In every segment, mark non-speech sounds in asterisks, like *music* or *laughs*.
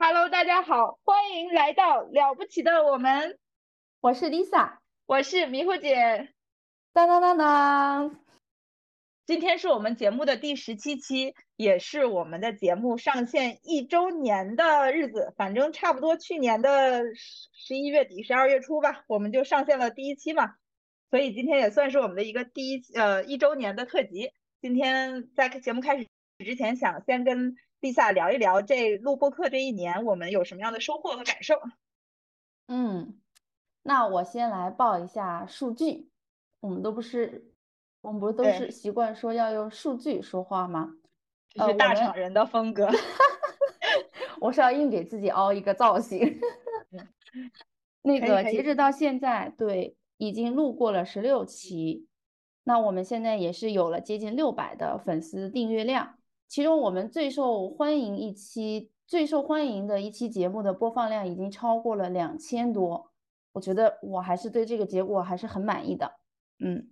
Hello，大家好，欢迎来到了不起的我们，我是 Lisa，我是迷糊姐。当当当当，今天是我们节目的第十七期，也是我们的节目上线一周年的日子。反正差不多去年的十一月底、十二月初吧，我们就上线了第一期嘛。所以今天也算是我们的一个第一呃一周年的特辑。今天在节目开始之前，想先跟 Lisa 聊一聊这录播课这一年我们有什么样的收获和感受。嗯，那我先来报一下数据。我们都不是，我们不是都是习惯说要用数据说话吗？这是大厂人的风格。*laughs* 我是要硬给自己凹一个造型。那个截止到现在，对，已经录过了十六期。那我们现在也是有了接近六百的粉丝订阅量。其中我们最受欢迎一期、最受欢迎的一期节目的播放量已经超过了两千多。我觉得我还是对这个结果还是很满意的。嗯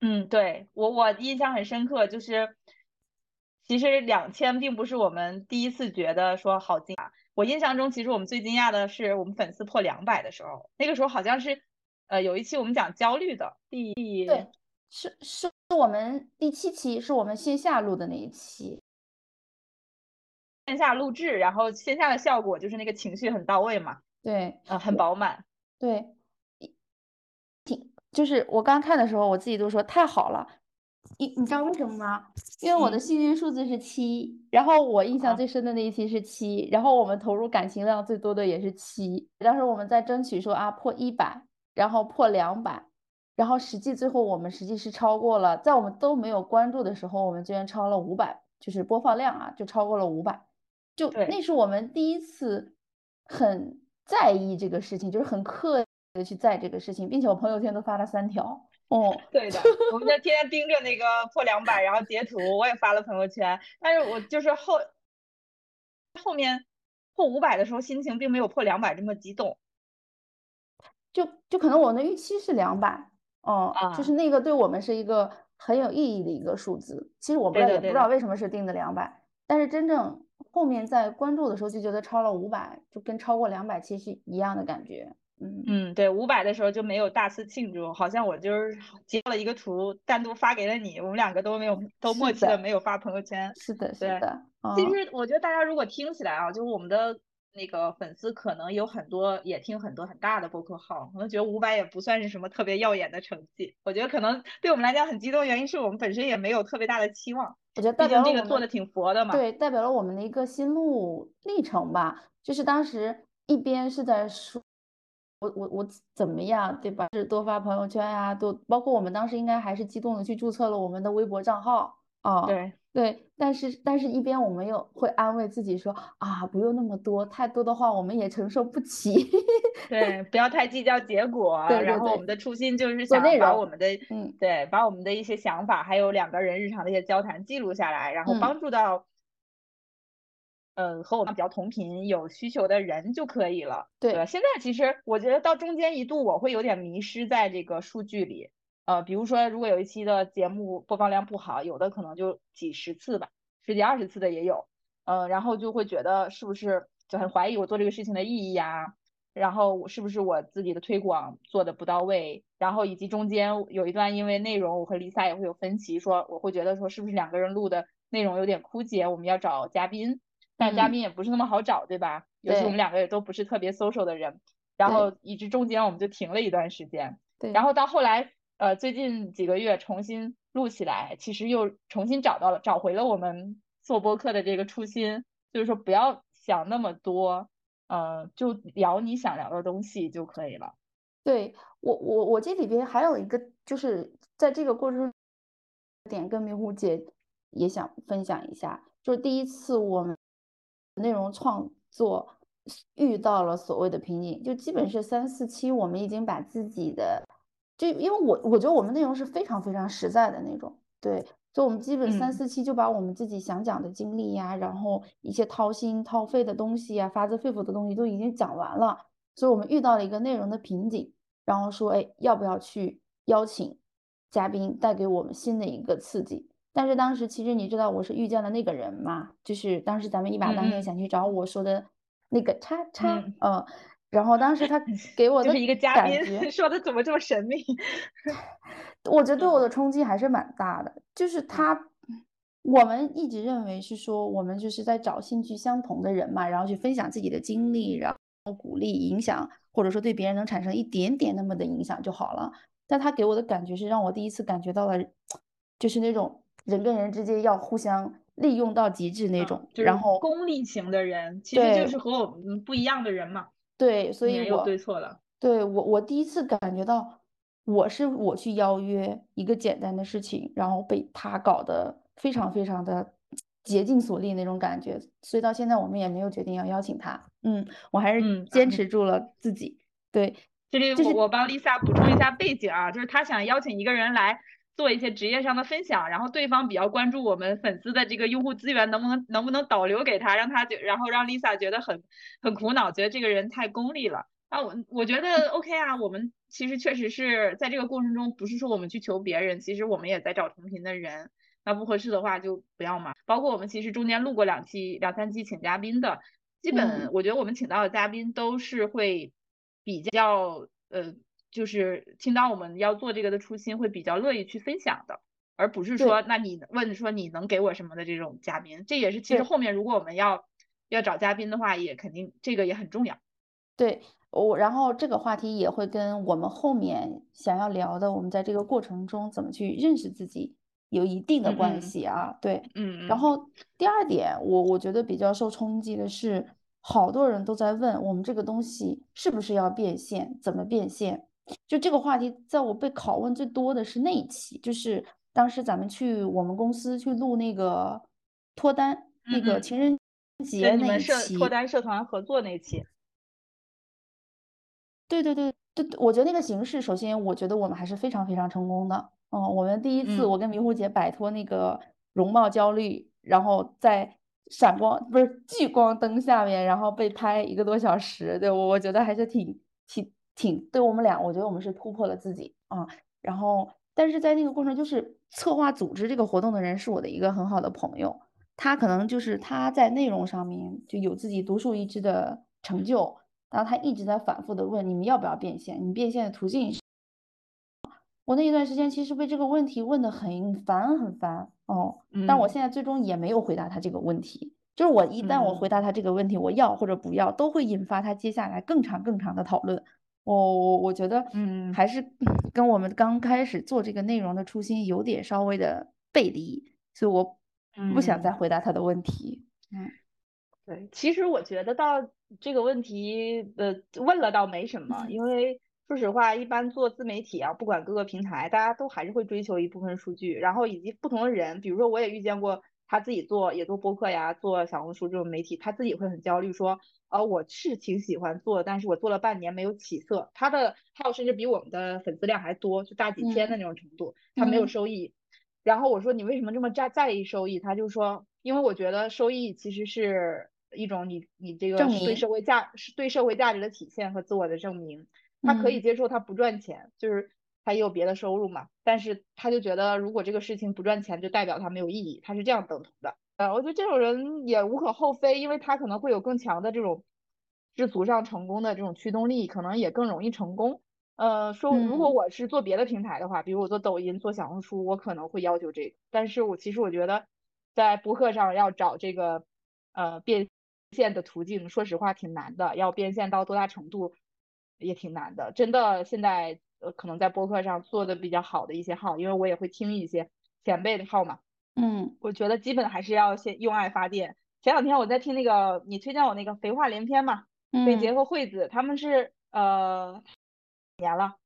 嗯，对我我印象很深刻，就是其实两千并不是我们第一次觉得说好惊讶。我印象中，其实我们最惊讶的是我们粉丝破两百的时候，那个时候好像是呃有一期我们讲焦虑的第对是是我们第七期是我们线下录的那一期，线下录制，然后线下的效果就是那个情绪很到位嘛，对，呃很饱满，对，挺。就是我刚看的时候，我自己都说太好了，你你知道为什么吗？因为我的幸运数字是七，然后我印象最深的那一期是七，然后我们投入感情量最多的也是七。当时我们在争取说啊破一百，然后破两百，然后实际最后我们实际是超过了，在我们都没有关注的时候，我们居然超了五百，就是播放量啊就超过了五百，就那是我们第一次很在意这个事情，就是很刻。去在这个事情，并且我朋友圈都发了三条。哦，对的，我们就天天盯着那个破两百，然后截图，我也发了朋友圈。但是我就是后后面破五百的时候，心情并没有破两百这么激动。就就可能我的预期是两百，哦，就是那个对我们是一个很有意义的一个数字。其实我们也不知道为什么是定的两百，但是真正后面在关注的时候就觉得超了五百，就跟超过两百其实一样的感觉。嗯嗯，对，五百的时候就没有大肆庆祝，好像我就是截了一个图，单独发给了你，我们两个都没有都默契的没有发朋友圈。是的，是的。其实我觉得大家如果听起来啊，就是我们的那个粉丝可能有很多也听很多很大的播客号，可能觉得五百也不算是什么特别耀眼的成绩。我觉得可能对我们来讲很激动，原因是我们本身也没有特别大的期望。我觉得代表这个做的挺佛的嘛。对，代表了我们的一个心路历程吧。就是当时一边是在说。我我我怎么样，对吧？是多发朋友圈呀，多包括我们当时应该还是激动的去注册了我们的微博账号啊。对对，但是但是一边我们又会安慰自己说啊，不用那么多，太多的话我们也承受不起。*laughs* 对，不要太计较结果。对，然后我们的初心就是想把我们的嗯，对，把我们的一些想法，还有两个人日常的一些交谈记录下来，然后帮助到。呃，和我们比较同频、有需求的人就可以了。对，现在其实我觉得到中间一度我会有点迷失在这个数据里。呃，比如说如果有一期的节目播放量不好，有的可能就几十次吧，十几二十次的也有。呃，然后就会觉得是不是就很怀疑我做这个事情的意义呀？然后是不是我自己的推广做的不到位？然后以及中间有一段因为内容我和 Lisa 也会有分歧，说我会觉得说是不是两个人录的内容有点枯竭，我们要找嘉宾。但嘉宾也不是那么好找，对吧？尤其我们两个也都不是特别 social 的人，然后以致中间我们就停了一段时间。对。然后到后来，呃，最近几个月重新录起来，其实又重新找到了，找回了我们做播客的这个初心，就是说不要想那么多，呃，就聊你想聊的东西就可以了。对我，我我这里边还有一个，就是在这个过程中，点跟迷糊姐也想分享一下，就是第一次我们。内容创作遇到了所谓的瓶颈，就基本是三四期，我们已经把自己的，就因为我我觉得我们内容是非常非常实在的那种，对，所以我们基本三嗯四期就把我们自己想讲的经历呀，然后一些掏心掏肺的东西呀，发自肺腑的东西都已经讲完了。所以我们遇到了一个内容的瓶颈，然后说，哎，要不要去邀请嘉宾带给我们新的一个刺激？但是当时其实你知道我是遇见了那个人嘛，就是当时咱们一把当先想去找我说的那个叉叉，嗯呃，然后当时他 *laughs* 给我的就是一个嘉宾感觉，*laughs* 说的怎么这么神秘？*laughs* 我觉得对我嗯的冲击还是蛮大的，就是他，我们一直认为是说我们就是在找兴趣相同的人嘛，然后去分享自己的经历，然后鼓励、影响，或者说对别人能产生一点点那么的影响就好了。但他给我的感觉是让我第一次感觉到了，就是那种人跟人之间要互相利用到极致那嗯种，就是然后功利型的人，其实就是和我们不一样的人嘛，对，所以我对错了。对我，我第一次感觉到，我是我去邀约一个简单的事情，然后被他搞得非常非常的竭尽所力那种感觉，所以到现在我们也没有决定要邀请他。嗯，我还是嗯坚持住了自己。对，这里就是我我帮 Lisa 补充一下背景啊，就是她想邀请一个人来做一些职业上的分享，然后对方比较关注我们粉丝的这个用户资源能不能能不能导流给他，让他觉然后让 Lisa 觉得很很苦恼，觉得这个人太功利了。啊，我我觉得 OK 啊，我们其实确实是在这个过程中，不是说我们去求别人，其实我们也在找同频的人。那不合适的话就不要嘛。包括我们其实中间录过两期、两三期请嘉宾的，基本嗯我觉得我们请到的嘉宾都是会比较呃，就是听到我们要做这个的初心，会比较乐意去分享的，而不是说那你问说你能给我什么的这种嘉宾。这也是其实后面如果我们要要找嘉宾的话，也肯定这个也很重要。对我，然后这个话题也会跟我们后面想要聊的，我们在这个过程中怎么去认识自己有一定的嗯关嗯系啊。对，嗯嗯。然后第二点，我我觉得比较受冲击的是，好多人都在问我们这个东西是不是要变现，怎么变现？就这个话题，在我被拷问最多的是那一期，就是当时咱们去我们公司去录那个脱单，那个情人节那一期。脱单社团合作那期，对对对对，我觉得那个形式，首先我觉得我们还是非常非常成功的。嗯，我们第一次嗯我跟迷糊姐摆脱那个容貌焦虑，然后在闪光不是聚光灯下面，然后被拍一个多小时，对我我觉得还是挺挺挺，对我们俩，我觉得我们是突破了自己啊。然后，但是在那个过程，就是策划组织这个活动的人是我的一个很好的朋友，他可能就是他在内容上面就有自己独树一帜的成就。然后他一直在反复的问你们要不要变现，你变现的途径是。我那一段时间其实被这个问题问的很烦很烦哦，但我嗯现在最终也没有回答他这个问题。就是我一旦我回嗯答他这个问题，我要或者不要，都会引发他接下来更长更长的讨论。我我我觉得嗯。还是跟我们刚开始做这个内容的初心有点稍微的背离，所以我不想再嗯。回答他的问题。嗯对，其实我觉得到这个问题，呃，问了倒没什么，因为说实话，一般做自媒体啊，不管各个平台，大家都还是会追求一部分数据，然后以及不同的人，比如说我也遇见过他自己做也做播客呀，做小红书这种媒体，他自己会很焦虑，说，呃，我是挺喜欢做，但是我做了半年没有起色，他的号甚至比我们的粉丝量还多，就大几千的那种程度，他没有嗯收益。然后我说你为什么这么在在意收益？他就说，因为我觉得收益其实是一种你你这个对社会价是对社会价值的体现和自我的证明。他可以嗯接受他不赚钱，就是他也有别的收入嘛，但是他就觉得如果这个事情不赚钱，就代表他没有意义，他是这样等同的。呃，我觉得这种人也无可厚非，因为他可能会有更强的这种世俗上成功的这种驱动力，可能也更容易成功。呃，说如果嗯我是做别的平台的话，比如我做抖音、做小红书，我可能会要求这个。但是我其实我觉得，在播客上要找这个呃变现的途径，说实话挺难的。要变现到多大程度，也挺难的。真的，现在呃可能在播客上做的比较好的一些号，因为我也会听一些前辈的号嘛，嗯我觉得基本还是要先用爱发电。前两天我在听那个你推荐我那个肥话连篇嘛，贝杰嗯，和惠子他们是呃年了。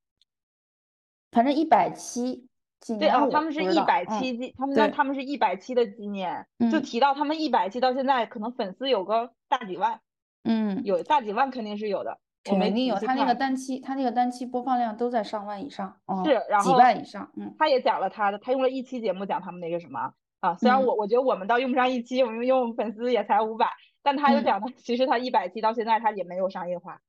反正一百期，几对哦，他们是。一百嗯期纪，他们那他们是一百期的纪念，就嗯提到他们一百期到现在，可能粉丝有个大几万，嗯。有大几万肯定是有的。肯定有，他那个单期，他那个单期播放量都在上万以上，是，然后几万以上，嗯，他也讲了他的，他用了一期节目讲他们那个什么啊，虽然我我觉得我们倒用不上一期，我们用粉丝也才五百，但他又讲的，其实他一百期到现在他也没有商业化，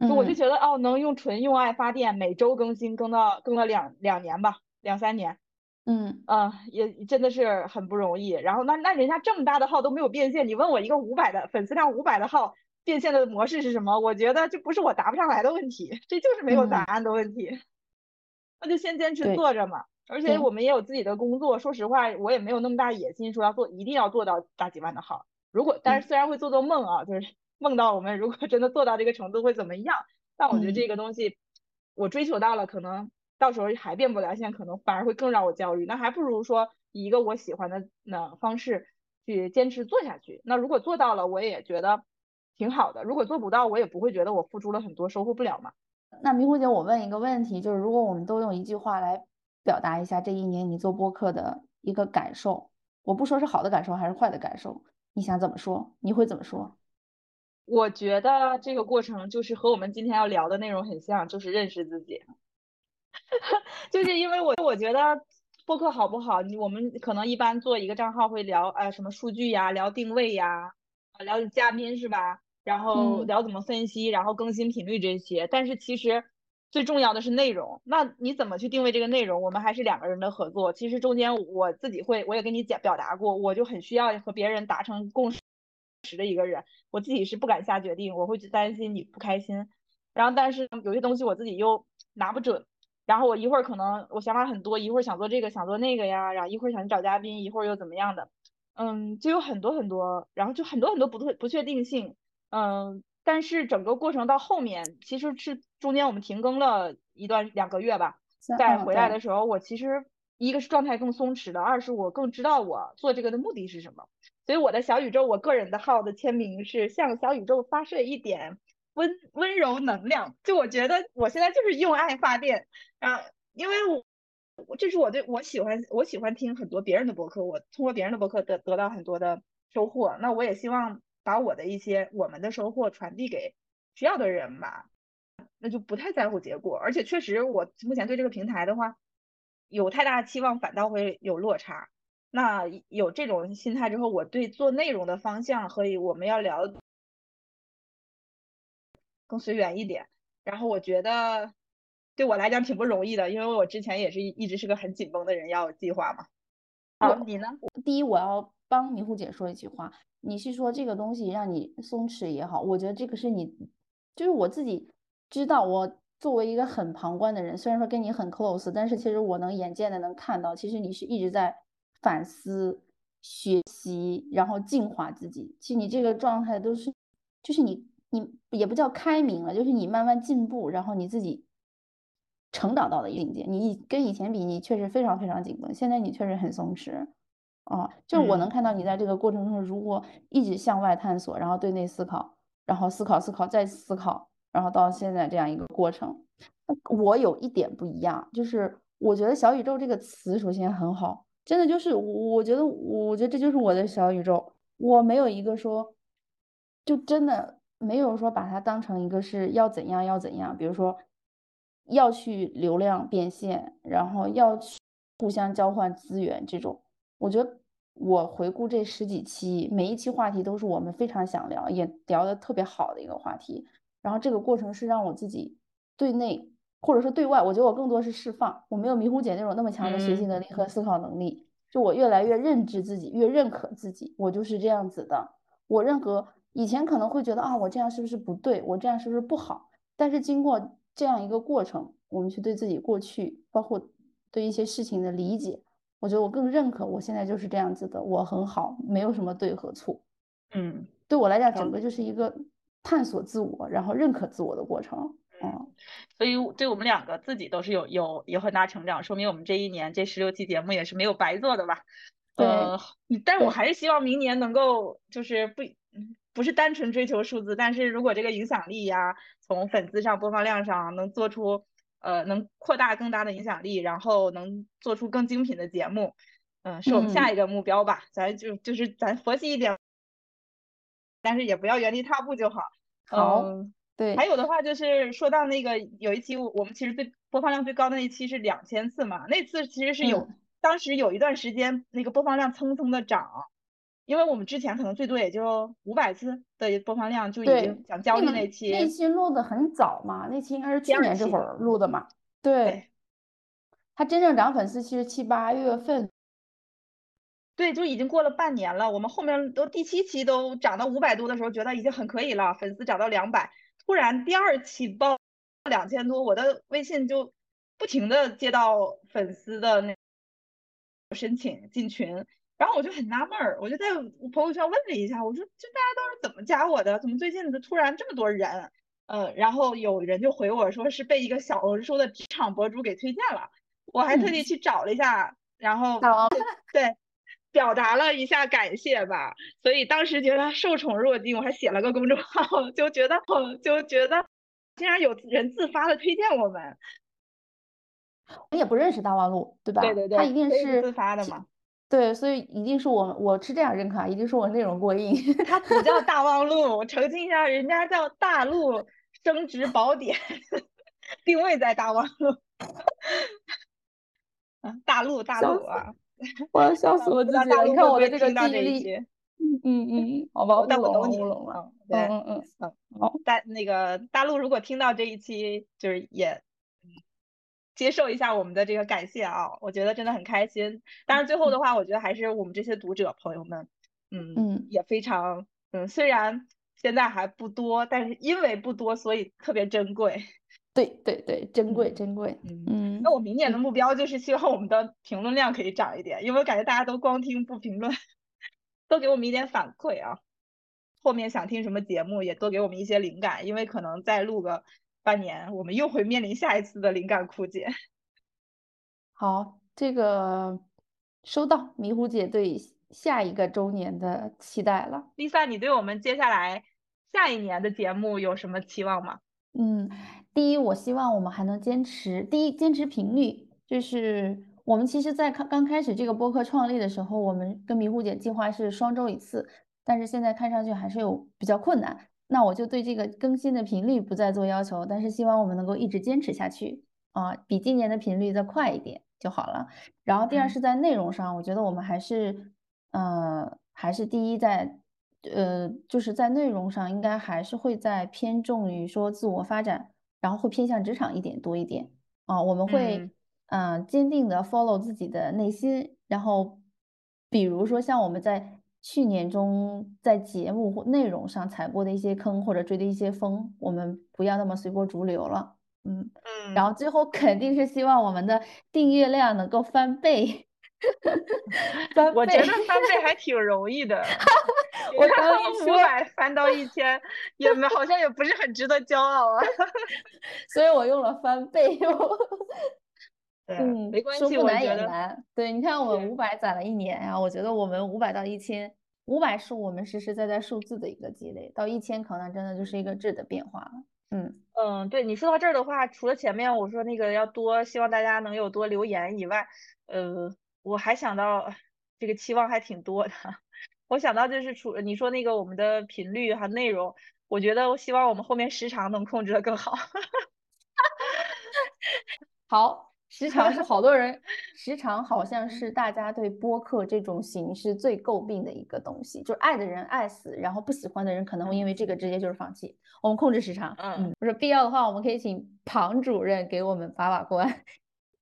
就我就觉得哦，能用纯用爱发电，每周更新更到更了两两年吧，两三年，嗯。嗯，也真的是很不容易。然后那那人家这么大的号都没有变现，你问我一个五百的粉丝量五百的号。变现的模式是什么？我觉得这不是我答不上来的问题，这就是没有答案的问题。那就先坚持做着嘛。而且我们也有自己的工作，说实话，我也没有那么大野心，说要做一定要做到大几万的号。如果但是虽然会做做梦啊，就是梦到我们如果真的做到这个程度会怎么样？但我觉得这个东西我追求到了，可能到时候还变不了现，可能反而会更让我焦虑。那还不如说以一个我喜欢的那方式去坚持做下去。那如果做到了，我也觉得。挺好的，如果做不到，我也不会觉得我付出了很多，收获不了嘛。那迷糊姐，我问一个问题，就是如果我们都用一句话来表达一下这一年你做播客的一个感受，我不说是好的感受还是坏的感受，你想怎么说？你会怎么说？我觉得这个过程就是和我们今天要聊的内容很像，就是认识自己。*laughs* 就是因为我我觉得播客好不好，你我们可能一般做一个账号会聊呃什么数据呀，聊定位呀，聊嘉宾是吧？然后聊怎么分析，然后更新频率这些，但是其实最重要的是内容。那你怎么去定位这个内容？我们还是两个人的合作。其实中间我自己会，我也跟你讲表达过，我就很需要和别人达成共识的一个人。我自己是不敢下决定，我会去担心你不开心。然后但是有些东西我自己又拿不准。然后我一会儿可能我想法很多，一会儿想做这个想做那个呀，然后一会儿想找嘉宾，一会儿又怎么样的，嗯，就有很多很多，然后就很多很多不不确定性。嗯，但是整个过程到后面，其实是中间我们停更了一段两个月吧。再回来的时候，我其实一个是状态更松弛了，二是我更知道我做这个的目的是什么。所以我的小宇宙，我个人的号的签名是向小宇宙发射一点温温柔能量。就我觉得我现在就是用爱发电啊，因为我这是我对我喜欢我喜欢听很多别人的博客，我通过别人的博客得得到很多的收获。那我也希望。把我的一些我们的收获传递给需要的人吧，那就不太在乎结果。而且确实，我目前对这个平台的话，有太大的期望，反倒会有落差。那有这种心态之后，我对做内容的方向和我们要聊更随缘一点。然后我觉得对我来讲挺不容易的，因为我之前也是一直是个很紧绷的人，要有计划嘛。好，你呢？第一，我要帮迷糊姐说一句话。你是说这个东西让你松弛也好，我觉得这个是你，就是我自己知道。我作为一个很旁观的人，虽然说跟你很 close，但是其实我能眼见的能看到，其实你是一直在反思、学习，然后净化自己。其实你这个状态都是，就是你你也不叫开明了，就是你慢慢进步，然后你自己成长到了一个境界。你跟以前比，你确实非常非常紧绷，现在你确实很松弛。哦，就是我能看到你在这个过程中，如果一直向外探索，然后对内思考，然后思考思考再思考，然后到现在这样一个过程。我有一点不一样，就是我觉得“小宇宙”这个词首先很好，真的就是我觉得，我觉得这就是我的小宇宙。我没有一个说，就真的没有说把它当成一个是要怎样要怎样，比如说要去流量变现，然后要去互相交换资源这种。我觉得我回顾这十几期，每一期话题都是我们非常想聊，也聊得特别好的一个话题。然后这个过程是让我自己对内或者说对外，我觉得我更多是释放。我没有迷糊姐那种那么强的学习能力和思考能力，就我越来越认知自己，越认可自己，我就是这样子的。我任何以前可能会觉得啊，我这样是不是不对？我这样是不是不好？但是经过这样一个过程，我们去对自己过去，包括对一些事情的理解。我觉得我更认可，我现在就是这样子的，我很好，没有什么对和错。嗯，对我来讲，整个就是一个探索自我，然后认可自我的过程。嗯，所以对我们两个自己都是有有有很大成长，说明我们这一年这十六期节目也是没有白做的吧？对。但我还是希望明年能够就是不不是单纯追求数字，但是如果这个影响力呀，从粉丝上播放量上能做出。呃，能扩大更大的影响力，然后能做出更精品的节目，嗯，是我们下一个目标吧。咱就就是咱佛系一点，但是也不要原地踏步就好。好，对，还有的话就是说到那个有一期我我们其实最播放量最高的那一期是两千次嘛，那次其实是有、嗯当时有一段时间那个播放量蹭蹭的涨，因为我们之前可能最多也就五百次的播放量就已经讲焦虑那期，那期录的很早嘛，那期应该是去年这期会儿录的嘛。对对，他真正涨粉丝其实七八月份，对，就已经过了半年了。我们后面都第七期都涨到五百多的时候，觉得已经很可以了，粉丝涨到两百。突然第二期爆两千多，我的微信就不停的接到粉丝的那申请进群，然后我就很纳闷儿，我就在我朋友圈问了一下，我说这大家都是怎么加我的？怎么最近就突然这么多人？呃，然后有人就回我说是被一个小红书的职场博主给推荐了，我还特嗯地去找了一下，然后 *laughs* 对，表达了一下感谢吧，所以当时觉得受宠若惊，我还写了个公众号，就觉得 *laughs* 就觉得竟然有人自发的推荐我们，我也不认识大望路，对吧？对对对，他一定是自发的嘛，对，所以一定是我我是这样认可啊，一定是我内容过硬。它不叫大望 *laughs* 路，我澄清一下，人家叫大陆升值宝典，*laughs* 定位在大望路，*laughs* 嗯，大陆大陆啊，我要笑死我自己了！你看我的这个听到记忆力，这一期？嗯嗯嗯，好吧，我懂你，了。嗯，嗯对。嗯好，大那个大陆如果听到这一期，就是也嗯接受一下我们的这个感谢啊，我觉得真的很开心。当然最后的话，我觉得还是我们这些读者朋友们，嗯，嗯也非常，嗯，虽然现在还不多，但是因为不多，所以特别珍贵。对对对，珍贵嗯珍贵。嗯，嗯那我明年的目标就是希望我们的评论量可以涨一点，因为我感觉大家都光听不评论，*laughs* 多给我们一点反馈啊。后面想听什么节目，也多给我们一些灵感，因为可能再录个半年，我们又会面临下一次的灵感枯竭。*laughs* 好，这个收到迷糊姐对下一个周年的期待了。Lisa，你对我们接下来下一年的节目有什么期望吗？嗯，第一，我希望我们还能坚持。第一，坚持频率，就是我们其实，在刚刚开始这个播客创立的时候，我们跟迷糊姐计划是双周一次，但是现在看上去还是有比较困难。那我就对这个更新的频率不再做要求，但是希望我们能够一直坚持下去啊，比今年的频率再快一点就好了。然后第二嗯是在内容上，我觉得我们还是，呃，还是第一在。呃，就是在内容上应该还是会在偏重于说自我发展，然后会偏向职场一点多一点啊、我们会嗯嗯、呃坚定的 follow 自己的内心，然后比如说像我们在去年中在节目或内容上踩过的一些坑或者追的一些风，我们不要那么随波逐流了，嗯嗯，然嗯，后最后肯定是希望我们的订阅量能够翻倍，翻我觉得。翻倍还 *laughs* 挺容易的。我刚一五，百翻到一千，也没好像也不是很值得骄傲啊。*laughs* 所以我用了翻倍。对，嗯，没关系，说不难也难。对，你看我们是五百攒了一年呀，我觉得我们五百到一千，五百是我们实实在在数字的一个积累，到一千可能真的就是一个质的变化了。嗯，嗯，对你说到这儿的话，除了前面我说那个要多，希望大家能有多留言以外，呃，我还想到这个期望还挺多的。*laughs* 我想到就是除你说那个我们的频率和内容，我觉得我希望我们后面时长能控制的更好。*laughs* 好，时 *laughs* 长是好多人，时长好像是大家对播客这种形式最诟病的一个东西，就是爱的人爱死，然后不喜欢的人可能会因为这个直接就是放弃。我们控制时长，嗯我说必要的话，我们可以请庞主任给我们把把关，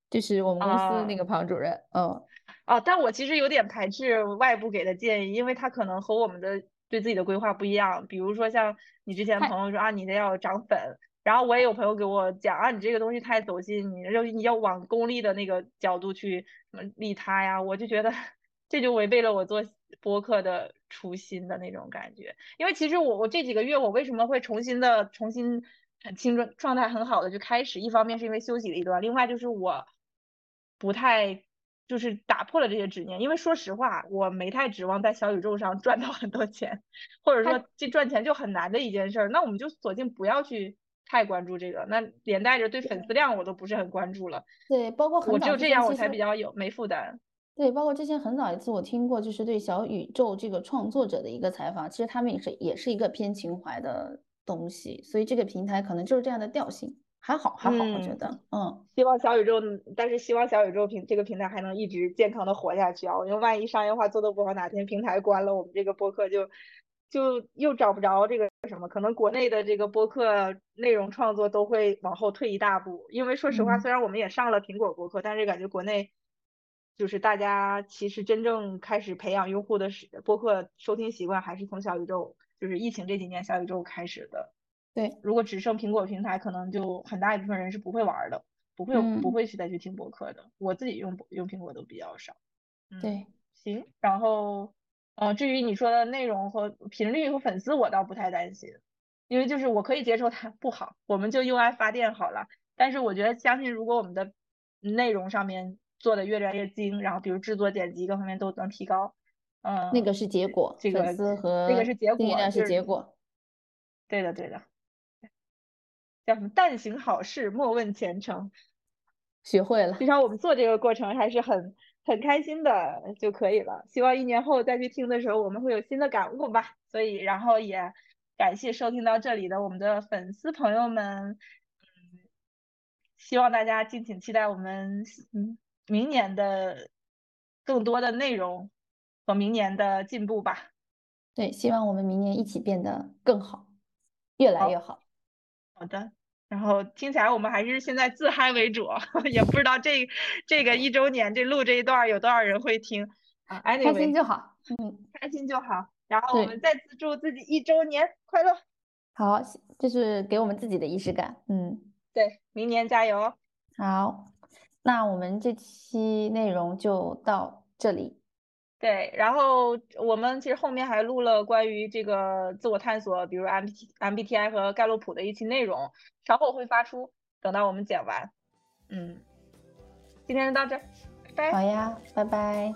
就是我们公司那啊个庞主任，嗯。哦，但我其实有点排斥外部给的建议，因为他可能和我们的对自己的规划不一样。比如说像你之前朋友说啊，你得要涨粉，然后我也有朋友给我讲啊，你这个东西太走心，你要你要往功利的那个角度去什么利他呀，我就觉得这就违背了我做播客的初心的那种感觉。因为其实我我这几个月我为什么会重新的重新很青春状态很好的就开始，一方面是因为休息了一段，另外就是我不太。就是打破了这些执念，因为说实话，我没太指望在小宇宙上赚到很多钱，或者说这赚钱就很难的一件事儿，那我们就索性不要去太关注这个，那连带着对粉丝量我都不是很关注了，对，包括很我只有这样我才比较有没负担。对，包括之前很早一次我听过，就是对小宇宙这个创作者的一个采访，其实他们也是也是一个偏情怀的东西，所以这个平台可能就是这样的调性，还好还好，我觉得，嗯，希望小宇宙，但是希望小宇宙平这个平台还能一直健康的活下去啊，因为万一商业化做的不好，哪天平台关了，我们这个播客就就又找不着这个什么，可能国内的这个播客内容创作都会往后退一大步，因为说实话，虽然我们也上了苹果播客，但是感觉国内。就是大家其实真正开始培养用户的是播客收听习惯，还是从小宇宙，就是疫情这几年小宇宙开始的。对，如果只剩苹果平台，可能就很大一部分人是不会玩的，不会不会去再去听播客的。我自己用用苹果都比较少。对，行。然后，呃，至于你说的内容和频率和粉丝，我倒不太担心，因为就是我可以接受它不好，我们就用爱发电好了。但是我觉得，相信如果我们的内容上面。做的越来越精，然后比如制作、剪辑各方面都能提高，嗯，那个是结果，这个粉丝和那个是结果，是结果，对的对的，叫什么？但行好事，莫问前程。学会了，至少我们做这个过程还是很很开心的就可以了。希望一年后再去听的时候，我们会有新的感悟吧。所以，然后也感谢收听到这里的我们的粉丝朋友们，嗯，希望大家敬请期待我们，嗯。明年的更多的内容和明年的进步吧。对，希望我们明年一起变得更好，越来越好。好的。然后听起来我们还是现在自嗨为主，*laughs* 也不知道这这个一周年这录这一段有多少人会听啊。开心就好，嗯，开心就好。然后我们再次祝自己一周年快乐。好，这是给我们自己的仪式感。嗯，对，明年加油。好。那我们这期内容就到这里。对，然后我们其实后面还录了关于这个自我探索，比如 M T M B T I 和盖洛普的一期内容，稍后会发出，等到我们剪完。嗯，今天就到这，拜拜。好呀，拜拜。